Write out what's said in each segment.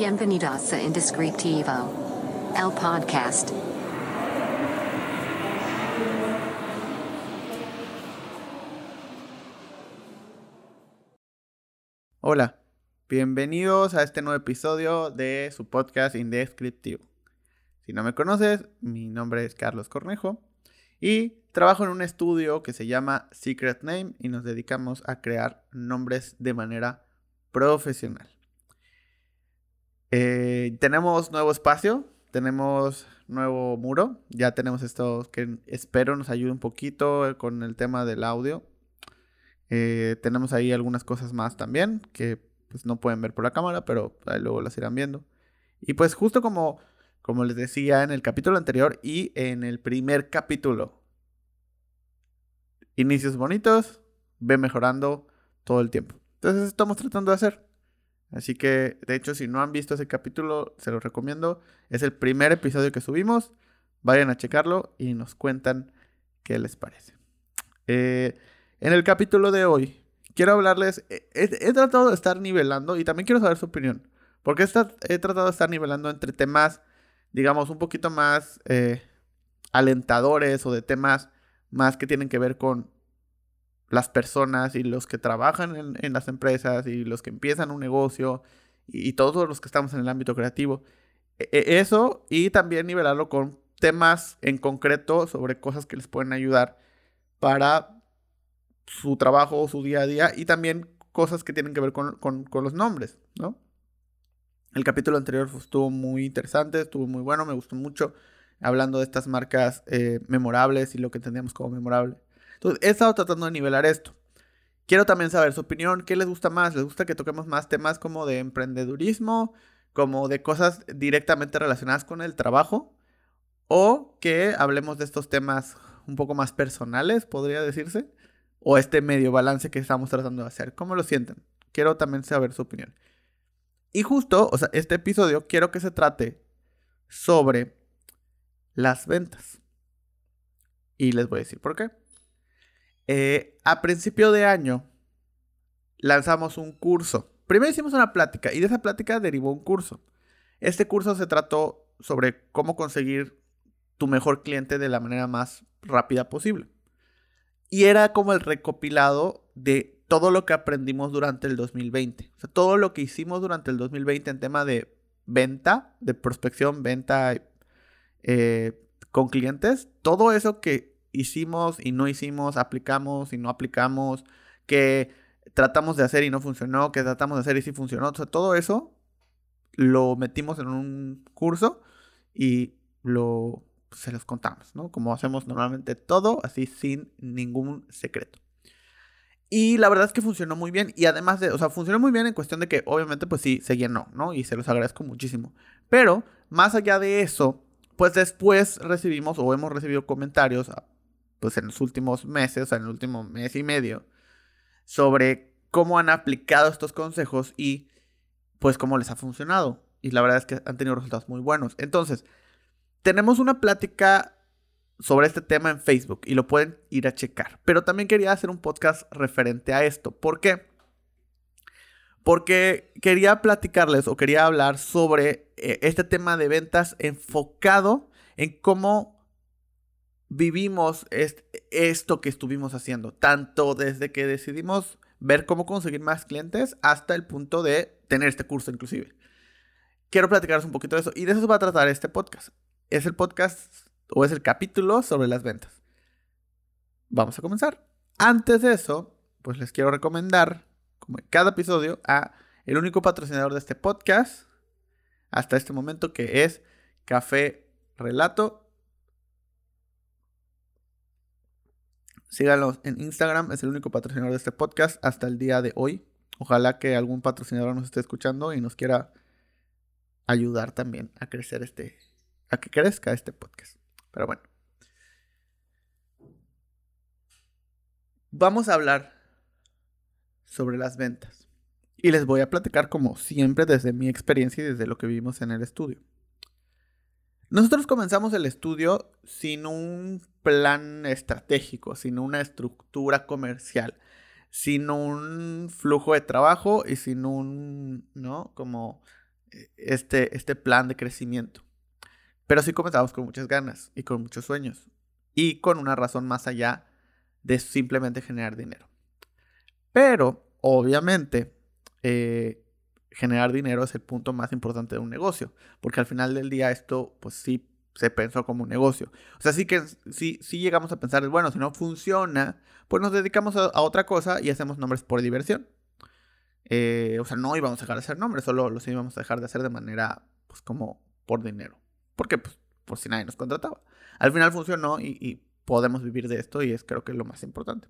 Bienvenidos a Indescriptivo, el podcast. Hola, bienvenidos a este nuevo episodio de su podcast Indescriptivo. Si no me conoces, mi nombre es Carlos Cornejo y trabajo en un estudio que se llama Secret Name y nos dedicamos a crear nombres de manera profesional. Eh, tenemos nuevo espacio, tenemos nuevo muro, ya tenemos esto que espero nos ayude un poquito con el tema del audio. Eh, tenemos ahí algunas cosas más también que pues, no pueden ver por la cámara, pero luego las irán viendo. Y pues justo como, como les decía en el capítulo anterior y en el primer capítulo, inicios bonitos, ve mejorando todo el tiempo. Entonces estamos tratando de hacer. Así que, de hecho, si no han visto ese capítulo, se los recomiendo. Es el primer episodio que subimos. Vayan a checarlo y nos cuentan qué les parece. Eh, en el capítulo de hoy, quiero hablarles. He, tratado de estar nivelando y también quiero saber su opinión. Porque he tratado de estar nivelando entre temas, digamos, un poquito más eh, alentadores o de temas más que tienen que ver con las personas y los que trabajan en, las empresas y los que empiezan un negocio y, todos los que estamos en el ámbito creativo. E, e, eso y también nivelarlo con temas en concreto sobre cosas que les pueden ayudar para su trabajo, su día a día y también cosas que tienen que ver con, los nombres, ¿no? El capítulo anterior estuvo muy interesante, estuvo muy bueno, me gustó mucho, hablando de estas marcas eh, memorables y lo que entendíamos como memorable. Entonces, he estado tratando de nivelar esto. Quiero también saber su opinión, ¿qué les gusta más? ¿Les gusta que toquemos más temas como de emprendedurismo, como de cosas directamente relacionadas con el trabajo? ¿O que hablemos de estos temas un poco más personales, podría decirse? ¿O este medio balance que estamos tratando de hacer? ¿Cómo lo sienten? Quiero también saber su opinión. Y justo, o sea, este episodio quiero que se trate sobre las ventas. Y les voy a decir por qué. Eh, a principio de año lanzamos un curso. Primero hicimos una plática y de esa plática derivó un curso. Este curso se trató sobre cómo conseguir tu mejor cliente de la manera más rápida posible. Y era como el recopilado de todo lo que aprendimos durante el 2020. O sea, todo lo que hicimos durante el 2020 en tema de venta, de prospección, venta eh, con clientes. Todo eso que hicimos y no hicimos, aplicamos y no aplicamos, que tratamos de hacer y no funcionó, que tratamos de hacer y sí funcionó. O sea, todo eso lo metimos en un curso y lo se los contamos, ¿no? Como hacemos normalmente todo, así sin ningún secreto. Y la verdad es que funcionó muy bien. Y además de, o sea, funcionó muy bien en cuestión de que obviamente pues sí, se llenó, ¿no? Y se los agradezco muchísimo. Pero más allá de eso, pues después recibimos o hemos recibido comentarios pues en los últimos meses, o sea, en el último mes y medio, sobre cómo han aplicado estos consejos y pues cómo les ha funcionado. Y la verdad es que han tenido resultados muy buenos. Entonces, tenemos una plática sobre este tema en Facebook y lo pueden ir a checar. Pero también quería hacer un podcast referente a esto. ¿Por qué? Porque quería platicarles o quería hablar sobre eh, este tema de ventas enfocado en cómo vivimos esto que estuvimos haciendo, tanto desde que decidimos ver cómo conseguir más clientes hasta el punto de tener este curso inclusive. Quiero platicaros un poquito de eso y de eso se va a tratar este podcast. Es el podcast o es el capítulo sobre las ventas. Vamos a comenzar. Antes de eso, pues les quiero recomendar, como en cada episodio, a el único patrocinador de este podcast hasta este momento que es Café Relato Síganlos en Instagram, es el único patrocinador de este podcast hasta el día de hoy. Ojalá que algún patrocinador nos esté escuchando y nos quiera ayudar también a crecer este, a que crezca este podcast. Pero bueno. Vamos a hablar sobre las ventas. Y les voy a platicar como siempre desde mi experiencia y desde lo que vivimos en el estudio. Nosotros comenzamos el estudio sin un plan estratégico, sin una estructura comercial, sin un flujo de trabajo y sin un, ¿no? Como este, este plan de crecimiento. Pero sí comenzamos con muchas ganas y con muchos sueños y con una razón más allá de simplemente generar dinero. Pero, obviamente, eh, generar dinero es el punto más importante de un negocio, porque al final del día esto, pues sí se pensó como un negocio. O sea, sí que sí, sí llegamos a pensar, bueno, si no funciona, pues nos dedicamos a, otra cosa y hacemos nombres por diversión. Eh, o sea, no íbamos a dejar de hacer nombres, solo los íbamos a dejar de hacer de manera, pues como por dinero. Porque, pues, por si nadie nos contrataba. Al final funcionó y, y podemos vivir de esto y es creo que lo más importante.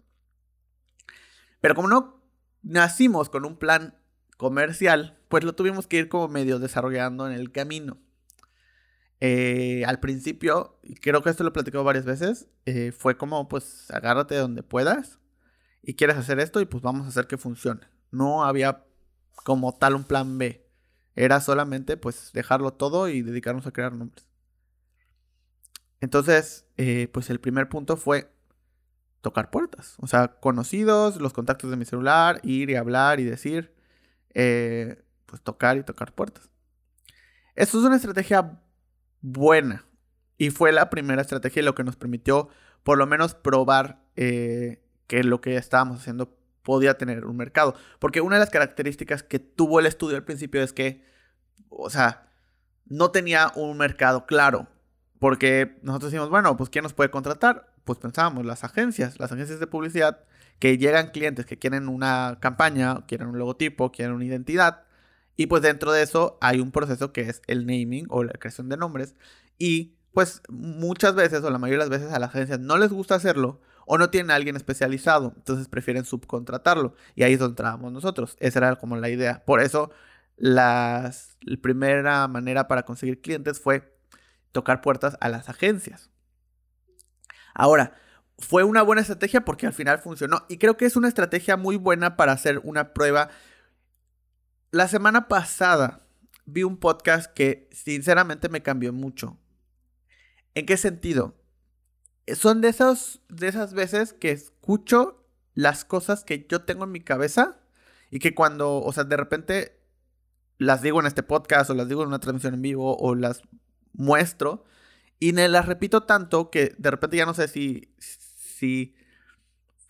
Pero como no nacimos con un plan comercial, pues lo tuvimos que ir como medio desarrollando en el camino. Eh, al principio, creo que esto lo he platicado varias veces, eh, fue como pues agárrate donde puedas y quieres hacer esto y pues vamos a hacer que funcione. No había como tal un plan B. Era solamente pues dejarlo todo y dedicarnos a crear nombres. Entonces, eh, pues el primer punto fue tocar puertas. O sea, conocidos, los contactos de mi celular, ir y hablar y decir, eh, pues tocar y tocar puertas. Esto es una estrategia buena y fue la primera estrategia y lo que nos permitió por lo menos probar eh, que lo que estábamos haciendo podía tener un mercado. Porque una de las características que tuvo el estudio al principio es que, o sea, no tenía un mercado claro. Porque nosotros decimos, bueno, pues ¿quién nos puede contratar? Pues pensábamos, las agencias, las agencias de publicidad que llegan clientes que quieren una campaña, quieren un logotipo, quieren una identidad. Y pues dentro de eso hay un proceso que es el naming o la creación de nombres. Y pues muchas veces o la mayoría de las veces a las agencias no les gusta hacerlo o no tienen a alguien especializado. Entonces prefieren subcontratarlo. Y ahí es donde entramos nosotros. Esa era como la idea. Por eso las, la primera manera para conseguir clientes fue tocar puertas a las agencias. Ahora, fue una buena estrategia porque al final funcionó. Y creo que es una estrategia muy buena para hacer una prueba. La semana pasada vi un podcast que sinceramente me cambió mucho. ¿En qué sentido? Son de, esos, de esas veces que escucho las cosas que yo tengo en mi cabeza y que cuando, o sea, de repente las digo en este podcast o las digo en una transmisión en vivo o las muestro y me las repito tanto que de repente ya no sé si, si,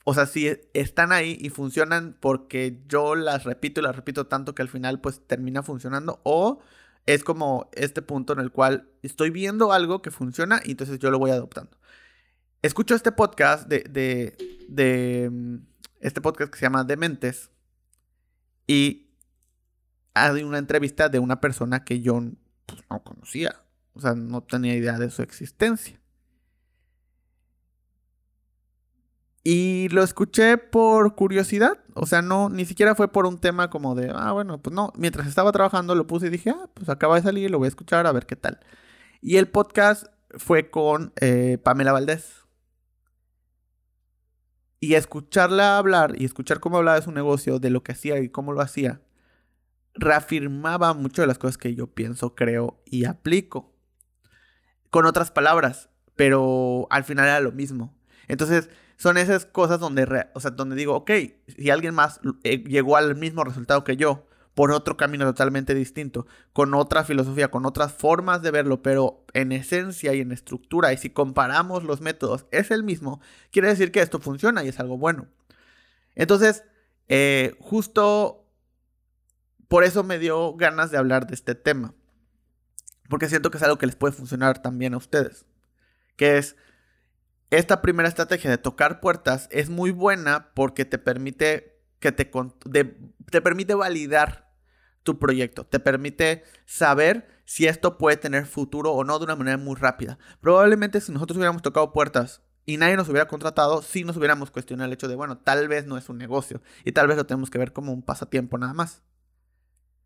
o sea, si están ahí y funcionan porque yo las repito y las repito tanto que al final pues termina funcionando o es como este punto en el cual estoy viendo algo que funciona y entonces yo lo voy adoptando. Escucho este podcast de, de, de mm, este podcast que se llama Dementes y hay una entrevista de una persona que yo pues, no conocía. O sea, no tenía idea de su existencia. Y lo escuché por curiosidad. O sea, no, ni siquiera fue por un tema como de, ah, bueno, pues no. Mientras estaba trabajando lo puse y dije, ah, pues acaba de salir, lo voy a escuchar a ver qué tal. Y el podcast fue con eh, Pamela Valdés. Y escucharla hablar y escuchar cómo hablaba de su negocio, de lo que hacía y cómo lo hacía, reafirmaba mucho de las cosas que yo pienso, creo y aplico. Con otras palabras, pero al final era lo mismo. Entonces, son esas cosas donde, o sea, donde digo, ok, si alguien más eh, llegó al mismo resultado que yo, por otro camino totalmente distinto, con otra filosofía, con otras formas de verlo, pero en esencia y en estructura, y si comparamos los métodos, es el mismo, quiere decir que esto funciona y es algo bueno. Entonces, eh, justo por eso me dio ganas de hablar de este tema, porque siento que es algo que les puede funcionar también a ustedes, que es esta primera estrategia de tocar puertas es muy buena porque te permite que te, te permite validar tu proyecto, te permite saber si esto puede tener futuro o no de una manera muy rápida. Probablemente si nosotros hubiéramos tocado puertas y nadie nos hubiera contratado, sí nos hubiéramos cuestionado el hecho de, bueno, tal vez no es un negocio y tal vez lo tenemos que ver como un pasatiempo nada más.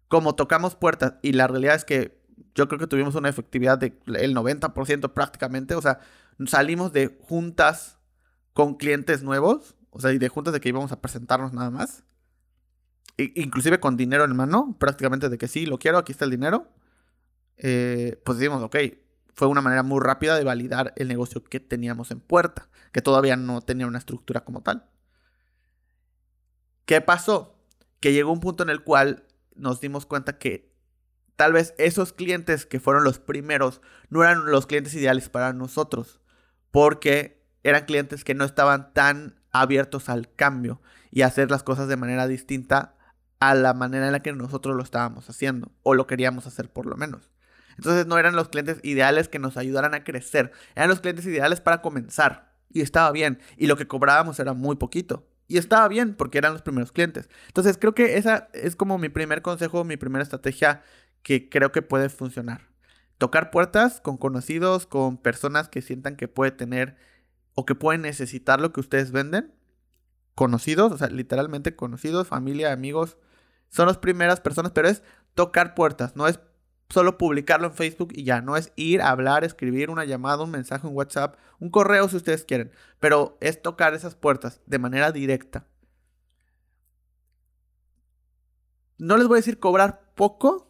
Como tocamos puertas y la realidad es que yo creo que tuvimos una efectividad del 90% prácticamente, o sea, salimos de juntas con clientes nuevos, o sea, y de juntas de que íbamos a presentarnos nada más. inclusive con dinero en mano, prácticamente de que sí, lo quiero, aquí está el dinero. Eh, pues decimos, ok, fue una manera muy rápida de validar el negocio que teníamos en puerta, que todavía no tenía una estructura como tal. ¿Qué pasó? Que llegó un punto en el cual nos dimos cuenta que tal vez esos clientes que fueron los primeros no eran los clientes ideales para nosotros, porque eran clientes que no estaban tan abiertos al cambio y hacer las cosas de manera distinta a la manera en la que nosotros lo estábamos haciendo, o lo queríamos hacer por lo menos. Entonces no eran los clientes ideales que nos ayudaran a crecer, eran los clientes ideales para comenzar. Y estaba bien. Y lo que cobrábamos era muy poquito. Y estaba bien porque eran los primeros clientes. Entonces creo que esa es como mi primer consejo, mi primera estrategia que creo que puede funcionar. Tocar puertas con conocidos, con personas que sientan que puede tener o que pueden necesitar lo que ustedes venden. Conocidos, o sea, literalmente conocidos, familia, amigos. Son las primeras personas, pero es tocar puertas, no es solo publicarlo en Facebook y ya, no es ir a hablar, escribir una llamada, un mensaje, un WhatsApp, un correo si ustedes quieren, pero es tocar esas puertas de manera directa. No les voy a decir cobrar poco,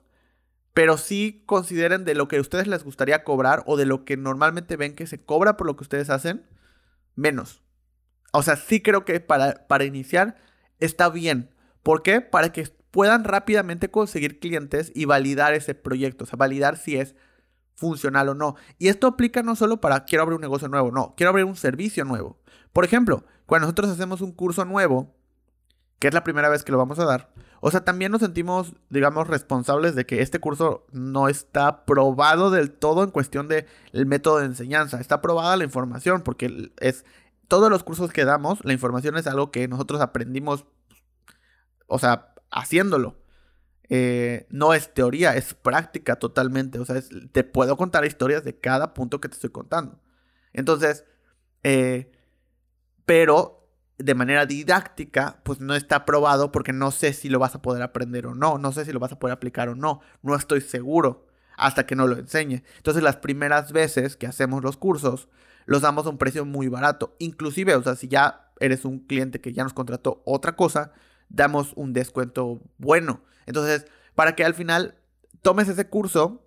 pero sí consideren de lo que a ustedes les gustaría cobrar o de lo que normalmente ven que se cobra por lo que ustedes hacen, menos. O sea, sí creo que para, para iniciar está bien. ¿Por qué? Para que puedan rápidamente conseguir clientes y validar ese proyecto, o sea, validar si es funcional o no. Y esto aplica no solo para quiero abrir un negocio nuevo, no, quiero abrir un servicio nuevo. Por ejemplo, cuando nosotros hacemos un curso nuevo, que es la primera vez que lo vamos a dar, o sea, también nos sentimos, digamos, responsables de que este curso no está probado del todo en cuestión del método de enseñanza. Está probada la información porque es todos los cursos que damos, la información es algo que nosotros aprendimos, o sea, haciéndolo. Eh, no es teoría, es práctica totalmente. O sea, te puedo contar historias de cada punto que te estoy contando. Entonces, eh, pero de manera didáctica, pues no está probado porque no sé si lo vas a poder aprender o no, no sé si lo vas a poder aplicar o no, no estoy seguro hasta que no lo enseñe. Entonces las primeras veces que hacemos los cursos, los damos a un precio muy barato. Inclusive, o sea, si ya eres un cliente que ya nos contrató otra cosa, damos un descuento bueno. Entonces, para que al final tomes ese curso,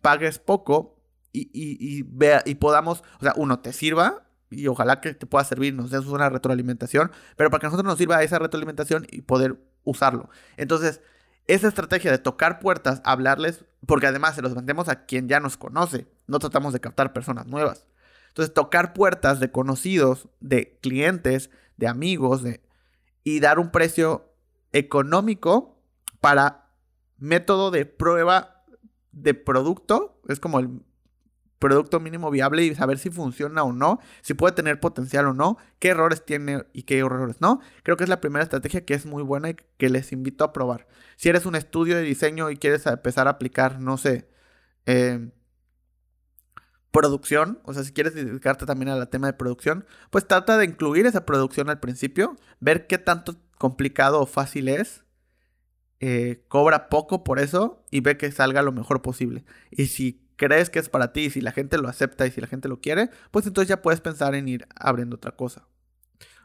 pagues poco y, y, vea, y podamos, o sea, uno, te sirva y ojalá que te pueda servir, nos des una retroalimentación, pero para que a nosotros nos sirva esa retroalimentación y poder usarlo. Entonces, esa estrategia de tocar puertas, hablarles, porque además se los vendemos a quien ya nos conoce, no tratamos de captar personas nuevas. Entonces, tocar puertas de conocidos, de clientes, de amigos, de, y dar un precio económico para método de prueba de producto. Es como el producto mínimo viable y saber si funciona o no, si puede tener potencial o no, qué errores tiene y qué errores no. Creo que es la primera estrategia que es muy buena y que les invito a probar. Si eres un estudio de diseño y quieres empezar a aplicar, no sé, eh, producción, o sea, si quieres dedicarte también al tema de producción, pues trata de incluir esa producción al principio, ver qué tanto complicado o fácil es, eh, cobra poco por eso y ve que salga lo mejor posible. Y si crees que es para ti, si la gente lo acepta y si la gente lo quiere, pues entonces ya puedes pensar en ir abriendo otra cosa.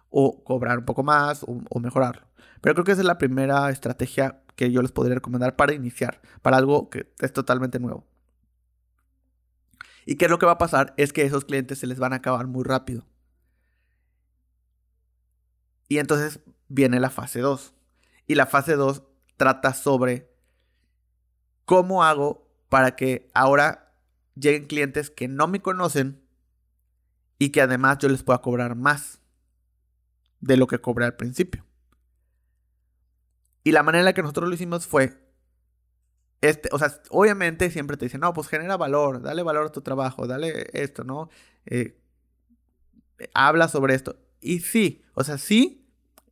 O cobrar un poco más o, o mejorarlo. Pero creo que esa es la primera estrategia que yo les podría recomendar para iniciar, para algo que es totalmente nuevo. ¿Y qué es lo que va a pasar? Es que esos clientes se les van a acabar muy rápido. Y entonces viene la fase 2. Y la fase 2 trata sobre cómo hago para que ahora lleguen clientes que no me conocen y que además yo les pueda cobrar más de lo que cobré al principio. Y la manera en la que nosotros lo hicimos fue este, o sea, obviamente siempre te dicen, no, pues genera valor, dale valor a tu trabajo, dale esto, ¿no? Eh, habla sobre esto. Y sí, o sea, sí,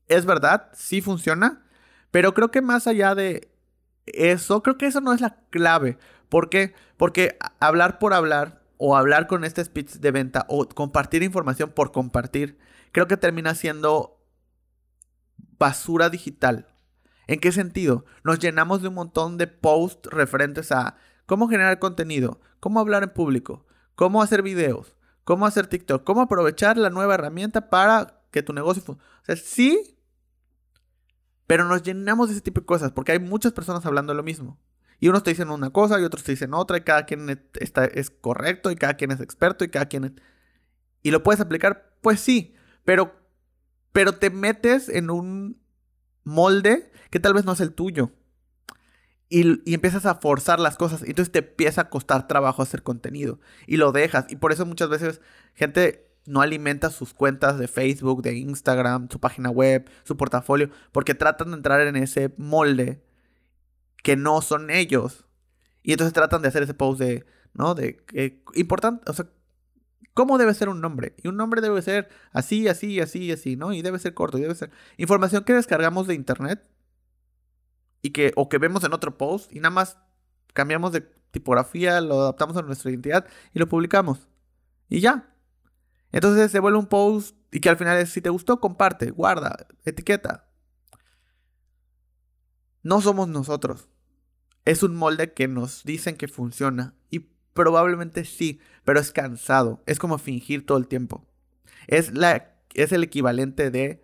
es verdad, sí funciona, pero creo que más allá de eso, creo que eso no es la clave. ¿Por qué? Porque hablar por hablar o hablar con este speech de venta o compartir información por compartir, creo que termina siendo basura digital. ¿En qué sentido? Nos llenamos de un montón de posts referentes a cómo generar contenido, cómo hablar en público, cómo hacer videos, cómo hacer TikTok, cómo aprovechar la nueva herramienta para que tu negocio. O sea, sí, pero nos llenamos de ese tipo de cosas porque hay muchas personas hablando lo mismo. Y unos te dicen una cosa y otros te dicen otra y cada quien está, es correcto y cada quien es experto y cada quien... ¿Y lo puedes aplicar? Pues sí, pero, pero te metes en un molde que tal vez no es el tuyo. y, y, empiezas a forzar las cosas. Y entonces te empieza a costar trabajo hacer contenido. Y lo dejas. Y por eso muchas veces gente no alimenta sus cuentas de Facebook, de Instagram, su página web, su portafolio, porque tratan de entrar en ese molde que no son ellos. Y entonces tratan de hacer ese post de, ¿no? De, eh, importante, o sea, ¿cómo debe ser un nombre? Y un nombre debe ser así, así, así, así, ¿no? Y debe ser corto, y debe ser información que descargamos de internet y que, o que vemos en otro post y nada más cambiamos de tipografía, lo adaptamos a nuestra identidad y lo publicamos. Y ya, entonces se vuelve un post y que al final es, si te gustó, comparte, guarda, etiqueta. No somos nosotros. Es un molde que nos dicen que funciona. Y probablemente sí, pero es cansado. Es como fingir todo el tiempo. Es, la, es el equivalente de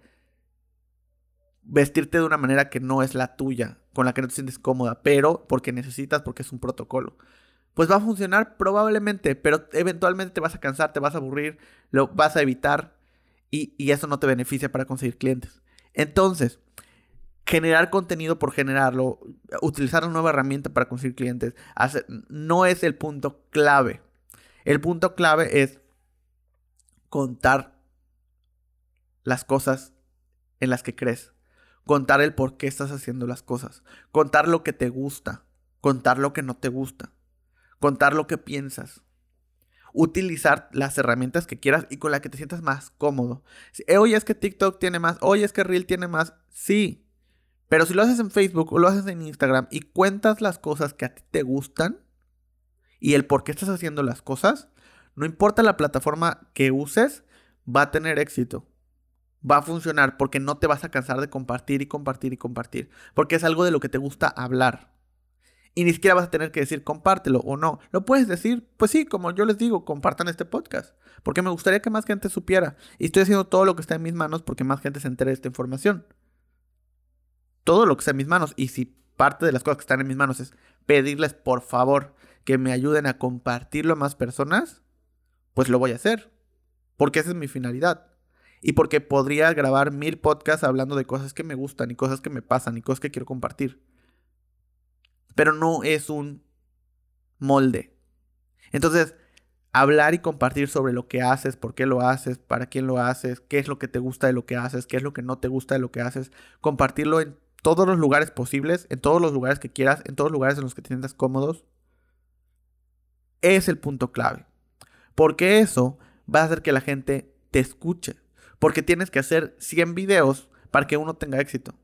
vestirte de una manera que no es la tuya, con la que no te sientes cómoda, pero porque necesitas, porque es un protocolo pues va a funcionar probablemente, pero eventualmente te vas a cansar, te vas a aburrir, lo vas a evitar y, eso no te beneficia para conseguir clientes. Entonces, generar contenido por generarlo, utilizar una nueva herramienta para conseguir clientes, no es el punto clave. El punto clave es contar las cosas en las que crees, contar el por qué estás haciendo las cosas, contar lo que te gusta, contar lo que no te gusta contar lo que piensas, utilizar las herramientas que quieras y con la que te sientas más cómodo. Oye, es que TikTok tiene más, oye, es que Reel tiene más, sí. Pero si lo haces en Facebook o lo haces en Instagram y cuentas las cosas que a ti te gustan y el por qué estás haciendo las cosas, no importa la plataforma que uses, va a tener éxito. Va a funcionar porque no te vas a cansar de compartir y compartir y compartir. Porque es algo de lo que te gusta hablar. Y ni siquiera vas a tener que decir compártelo o no. Lo puedes decir, pues sí, como yo les digo, compartan este podcast. Porque me gustaría que más gente supiera. Y estoy haciendo todo lo que está en mis manos porque más gente se entere de esta información. Todo lo que está en mis manos. Y si parte de las cosas que están en mis manos es pedirles por favor que me ayuden a compartirlo a más personas, pues lo voy a hacer. Porque esa es mi finalidad. Y porque podría grabar mil podcasts hablando de cosas que me gustan y cosas que me pasan y cosas que quiero compartir pero no es un molde. Entonces, hablar y compartir sobre lo que haces, por qué lo haces, para quién lo haces, qué es lo que te gusta de lo que haces, qué es lo que no te gusta de lo que haces, compartirlo en todos los lugares posibles, en todos los lugares que quieras, en todos los lugares en los que te sientas cómodos, es el punto clave. Porque eso va a hacer que la gente te escuche. Porque tienes que hacer 100 videos para que uno tenga éxito.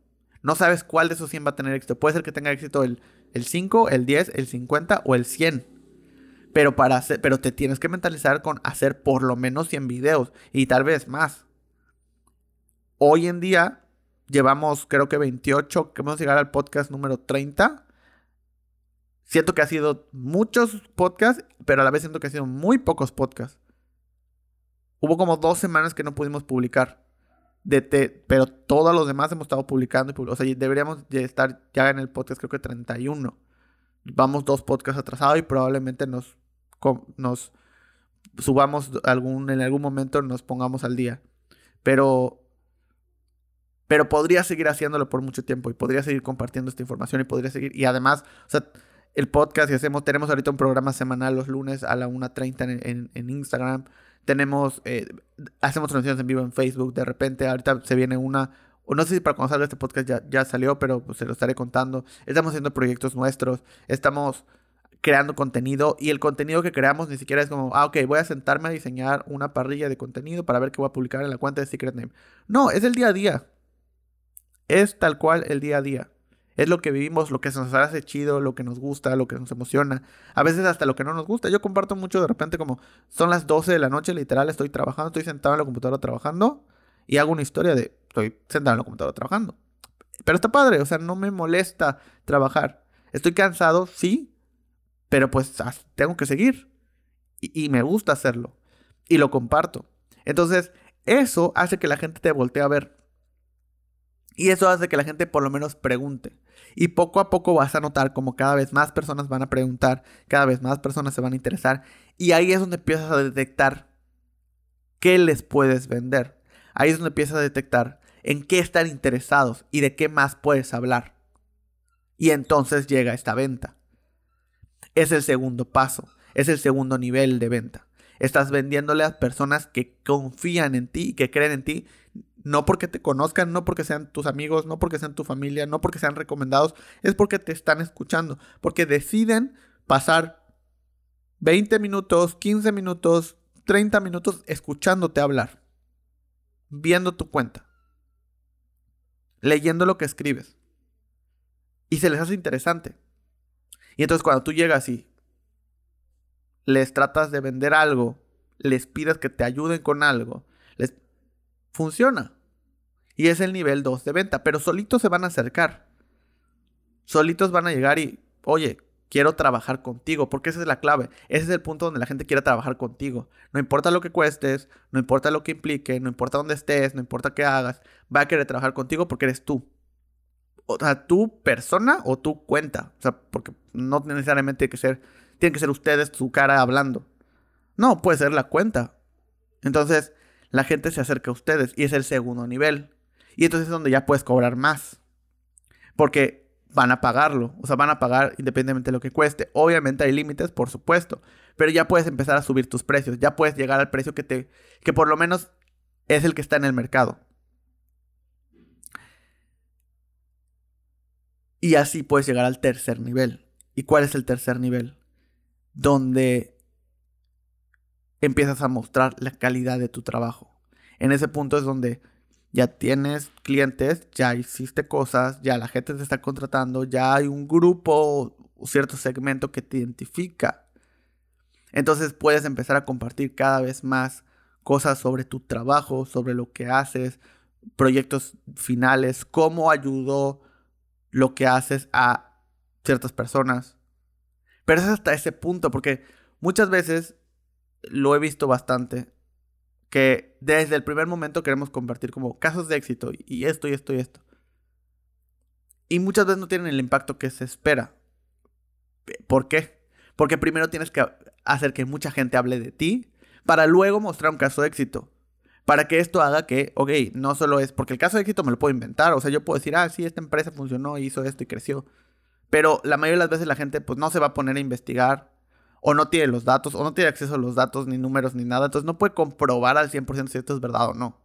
No sabes cuál de esos 100 va a tener éxito. Puede ser que tenga éxito el el 5, el 10, el 50 o el 100. Pero, para hacer, pero te tienes que mentalizar con hacer por lo menos 100 videos y tal vez más. Hoy en día llevamos creo que 28, que vamos a llegar al podcast número 30. Siento que ha sido muchos podcasts, pero a la vez siento que ha sido muy pocos podcasts. Hubo como dos semanas que no pudimos publicar pero todos los demás hemos estado publicando. o sea, deberíamos estar ya en el podcast, creo que 31. Vamos dos podcasts atrasados y probablemente nos, nos subamos algún, en algún momento nos pongamos al día. Pero, pero podría seguir haciéndolo por mucho tiempo y podría seguir compartiendo esta información y podría seguir. Y además, o sea, el podcast que hacemos, tenemos ahorita un programa semanal los lunes a la 1.30 en, en, Instagram. Tenemos, eh, hacemos transmisiones en vivo en Facebook. De repente, ahorita se viene una, o no sé si para cuando este podcast ya, ya salió, pero pues, se lo estaré contando. Estamos haciendo proyectos nuestros, estamos creando contenido y el contenido que creamos ni siquiera es como, ah, ok, voy a sentarme a diseñar una parrilla de contenido para ver qué voy a publicar en la cuenta de Secret Name. No, es el día a día. Es tal cual el día a día. Es lo que vivimos, lo que se nos hace chido, lo que nos gusta, lo que nos emociona. A veces hasta lo que no nos gusta. Yo comparto mucho de repente como son las 12 de la noche, literal, estoy trabajando, estoy sentado en la computadora trabajando y hago una historia de estoy sentado en la computadora trabajando. Pero está padre, o sea, no me molesta trabajar. Estoy cansado, sí, pero pues tengo que seguir. Y, y me gusta hacerlo. Y lo comparto. Entonces, eso hace que la gente te voltee a ver. Y eso hace que la gente por lo menos pregunte. Y poco a poco vas a notar como cada vez más personas van a preguntar, cada vez más personas se van a interesar. Y ahí es donde empiezas a detectar qué les puedes vender. Ahí es donde empiezas a detectar en qué están interesados y de qué más puedes hablar. Y entonces llega esta venta. Es el segundo paso, es el segundo nivel de venta. Estás vendiéndole a personas que confían en ti y que creen en ti, no porque te conozcan, no porque sean tus amigos, no porque sean tu familia, no porque sean recomendados, es porque te están escuchando, porque deciden pasar 20 minutos, 15 minutos, 30 minutos escuchándote hablar, viendo tu cuenta, leyendo lo que escribes. Y se les hace interesante. Y entonces cuando tú llegas y les tratas de vender algo, les pides que te ayuden con algo, funciona. Y es el nivel 2 de venta, pero solitos se van a acercar. Solitos van a llegar y, oye, quiero trabajar contigo, porque esa es la clave. Ese es el punto donde la gente quiere trabajar contigo. No importa lo que cuestes, no importa lo que implique, no importa dónde estés, no importa qué hagas, va a querer trabajar contigo porque eres tú. O sea, tu persona o tu cuenta. O sea, porque no necesariamente tiene que ser, tienen que ser ustedes su cara hablando. No, puede ser la cuenta. Entonces, la gente se acerca a ustedes y es el segundo nivel. Y entonces es donde ya puedes cobrar más. Porque van a pagarlo. O sea, van a pagar independientemente de lo que cueste. Obviamente hay límites, por supuesto. Pero ya puedes empezar a subir tus precios. Ya puedes llegar al precio que te. que por lo menos es el que está en el mercado. Y así puedes llegar al tercer nivel. ¿Y cuál es el tercer nivel? Donde empiezas a mostrar la calidad de tu trabajo. En ese punto es donde ya tienes clientes, ya hiciste cosas, ya la gente te está contratando, ya hay un grupo o cierto segmento que te identifica. Entonces puedes empezar a compartir cada vez más cosas sobre tu trabajo, sobre lo que haces, proyectos finales, cómo ayudó lo que haces a ciertas personas. Pero es hasta ese punto, porque muchas veces lo he visto bastante, que desde el primer momento queremos compartir como casos de éxito y esto y esto y esto. Y muchas veces no tienen el impacto que se espera. ¿Por qué? Porque primero tienes que hacer que mucha gente hable de ti para luego mostrar un caso de éxito. Para que esto haga que, ok, no solo es, porque el caso de éxito me lo puedo inventar, o sea, yo puedo decir, ah, sí, esta empresa funcionó, hizo esto y creció. Pero la mayoría de las veces la gente pues no se va a poner a investigar o no tiene los datos, o no tiene acceso a los datos, ni números, ni nada. Entonces no puede comprobar al 100% si esto es verdad o no.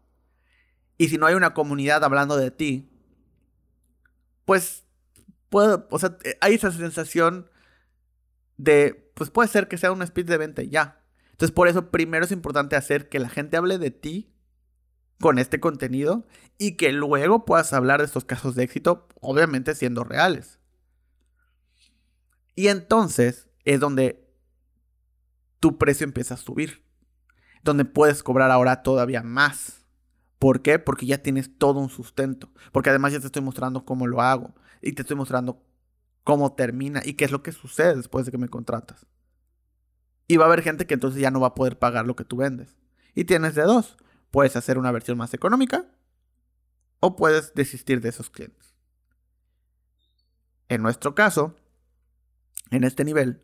Y si no hay una comunidad hablando de ti, pues, puedo, o sea, eh, hay esa sensación de, pues puede ser que sea un speed de venta ya. Entonces por eso primero es importante hacer que la gente hable de ti con este contenido y que luego puedas hablar de estos casos de éxito, obviamente siendo reales. Y entonces es donde tu precio empieza a subir. Donde puedes cobrar ahora todavía más. ¿Por qué? Porque ya tienes todo un sustento. Porque además ya te estoy mostrando cómo lo hago. Y te estoy mostrando cómo termina y qué es lo que sucede después de que me contratas. Y va a haber gente que entonces ya no va a poder pagar lo que tú vendes. Y tienes de dos. Puedes hacer una versión más económica o puedes desistir de esos clientes. En nuestro caso, en este nivel,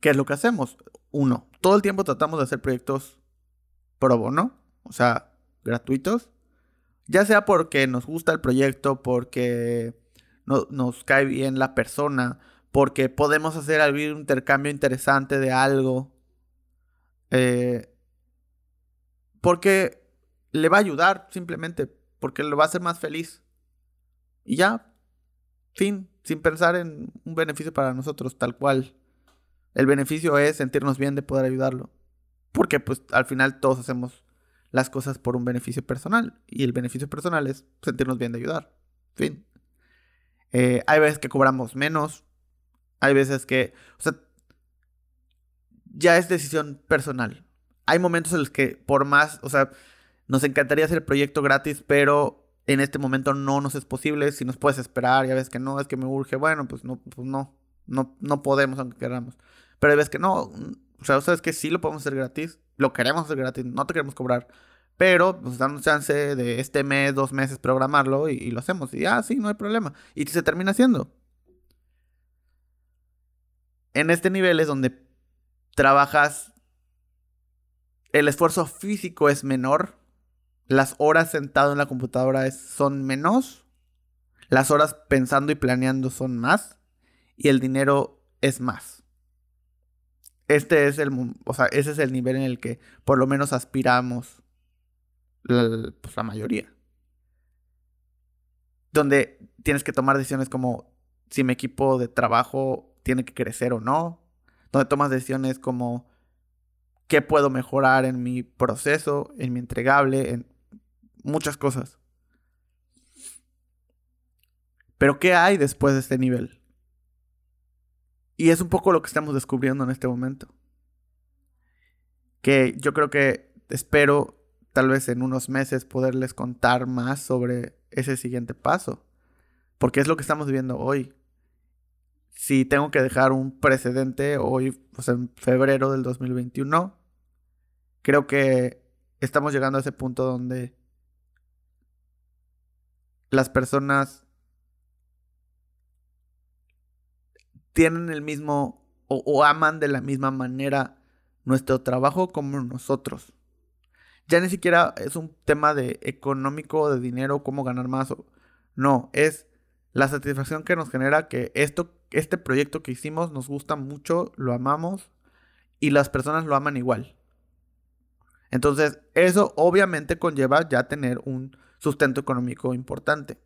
¿qué es lo que hacemos? uno, todo el tiempo tratamos de hacer proyectos pro bono, o sea, gratuitos. Ya sea porque nos gusta el proyecto, porque no, nos cae bien la persona, porque podemos hacer algún intercambio interesante de algo. Eh, porque le va a ayudar simplemente, porque lo va a hacer más feliz. Y ya, fin, sin pensar en un beneficio para nosotros, tal cual. El beneficio es sentirnos bien de poder ayudarlo. Porque pues al final todos hacemos las cosas por un beneficio personal. Y el beneficio personal es sentirnos bien de ayudar. Fin. Eh, hay veces que cobramos menos. Hay veces que... O sea, ya es decisión personal. Hay momentos en los que por más... O sea, nos encantaría hacer el proyecto gratis, pero en este momento no nos es posible. Si nos puedes esperar, ya ves que no, es que me urge. Bueno, pues no, pues no. No, no podemos aunque queramos. Pero veces que no. O sea, sabes que sí lo podemos hacer gratis. Lo queremos hacer gratis. No te queremos cobrar. Pero nos dan un chance de este mes, dos meses programarlo y, lo hacemos. Y ah, sí, no hay problema. Y se termina haciendo. En este nivel es donde trabajas. El esfuerzo físico es menor. Las horas sentado en la computadora son menos. las horas pensando y planeando son más y el dinero es más. Este es el, o sea, ese es el nivel en el que por lo menos aspiramos la, pues, la mayoría. Donde tienes que tomar decisiones como si mi equipo de trabajo tiene que crecer o no. Donde tomas decisiones como qué puedo mejorar en mi proceso, en mi entregable, en muchas cosas. Pero ¿qué hay después de este nivel? Y es un poco lo que estamos descubriendo en este momento. Que yo creo que espero tal vez en unos meses poderles contar más sobre ese siguiente paso. Porque es lo que estamos viviendo hoy. Si tengo que dejar un precedente hoy, pues en febrero del 2021, creo que estamos llegando a ese punto donde las personas tienen el mismo o, aman de la misma manera nuestro trabajo como nosotros. Ya ni siquiera es un tema de económico, de dinero, cómo ganar más. no, es la satisfacción que nos genera que esto, este proyecto que hicimos nos gusta mucho, lo amamos y las personas lo aman igual. Entonces, eso obviamente conlleva ya tener un sustento económico importante.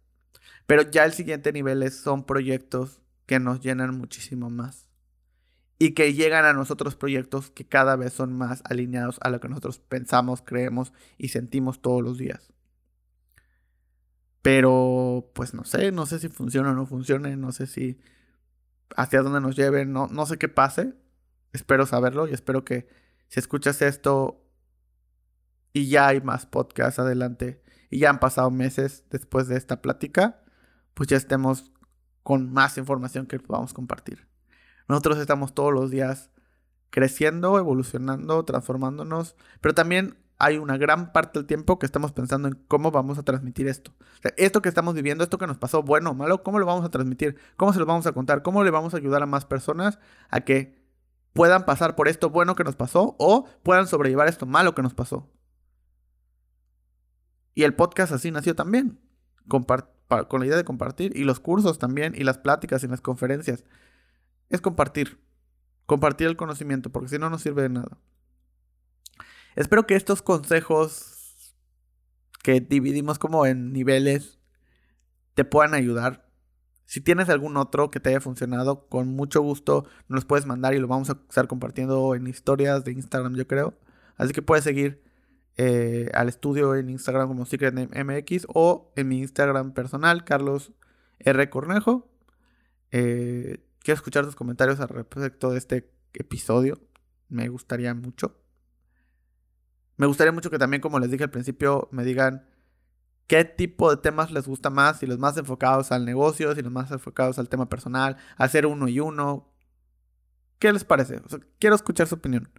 Pero ya el siguiente nivel es, son proyectos que nos llenan muchísimo más. Y que llegan a nosotros proyectos que cada vez son más alineados a lo que nosotros pensamos, creemos y sentimos todos los días. Pero, pues no sé, no sé si funciona o no funcione, no sé si hacia dónde nos lleve, no, no sé qué pase. Espero saberlo y espero que si escuchas esto y ya hay más podcasts adelante y ya han pasado meses después de esta plática, pues ya estemos con más información que podamos compartir. Nosotros estamos todos los días creciendo, evolucionando, transformándonos, pero también hay una gran parte del tiempo que estamos pensando en cómo vamos a transmitir esto. esto que estamos viviendo, esto que nos pasó, bueno o malo, ¿cómo lo vamos a transmitir? ¿Cómo se lo vamos a contar? ¿Cómo le vamos a ayudar a más personas a que puedan pasar por esto bueno que nos pasó o puedan sobrellevar esto malo que nos pasó? Y el podcast así nació también. Con la idea de compartir. Y los cursos también, y las pláticas y las conferencias. Es compartir. Compartir el conocimiento, porque si no, no sirve de nada. Espero que estos consejos que dividimos como en niveles te puedan ayudar. Si tienes algún otro que te haya funcionado, con mucho gusto nos los puedes mandar y lo vamos a estar compartiendo en historias de Instagram, yo creo. Así que puedes seguir eh, al estudio en Instagram como Secret MX o en mi Instagram personal, Carlos R. Cornejo. Eh, quiero escuchar tus comentarios al respecto de este episodio. Me gustaría mucho. Me gustaría mucho que también, como les dije al principio, me digan qué tipo de temas les gusta más, si los más enfocados al negocio, si los más enfocados al tema personal, hacer uno y uno. ¿Qué les parece? quiero escuchar su opinión.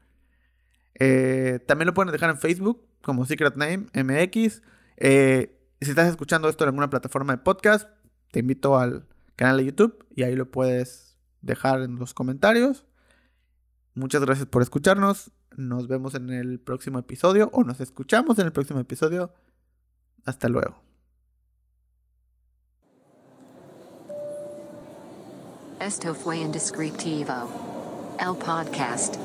Eh, también lo pueden dejar en Facebook como Secret Name MX. Eh, si estás escuchando esto en alguna plataforma de podcast, te invito al canal de YouTube y ahí lo puedes dejar en los comentarios. Muchas gracias por escucharnos. Nos vemos en el próximo episodio o nos escuchamos en el próximo episodio. Hasta luego. Esto fue Indescriptivo. El podcast.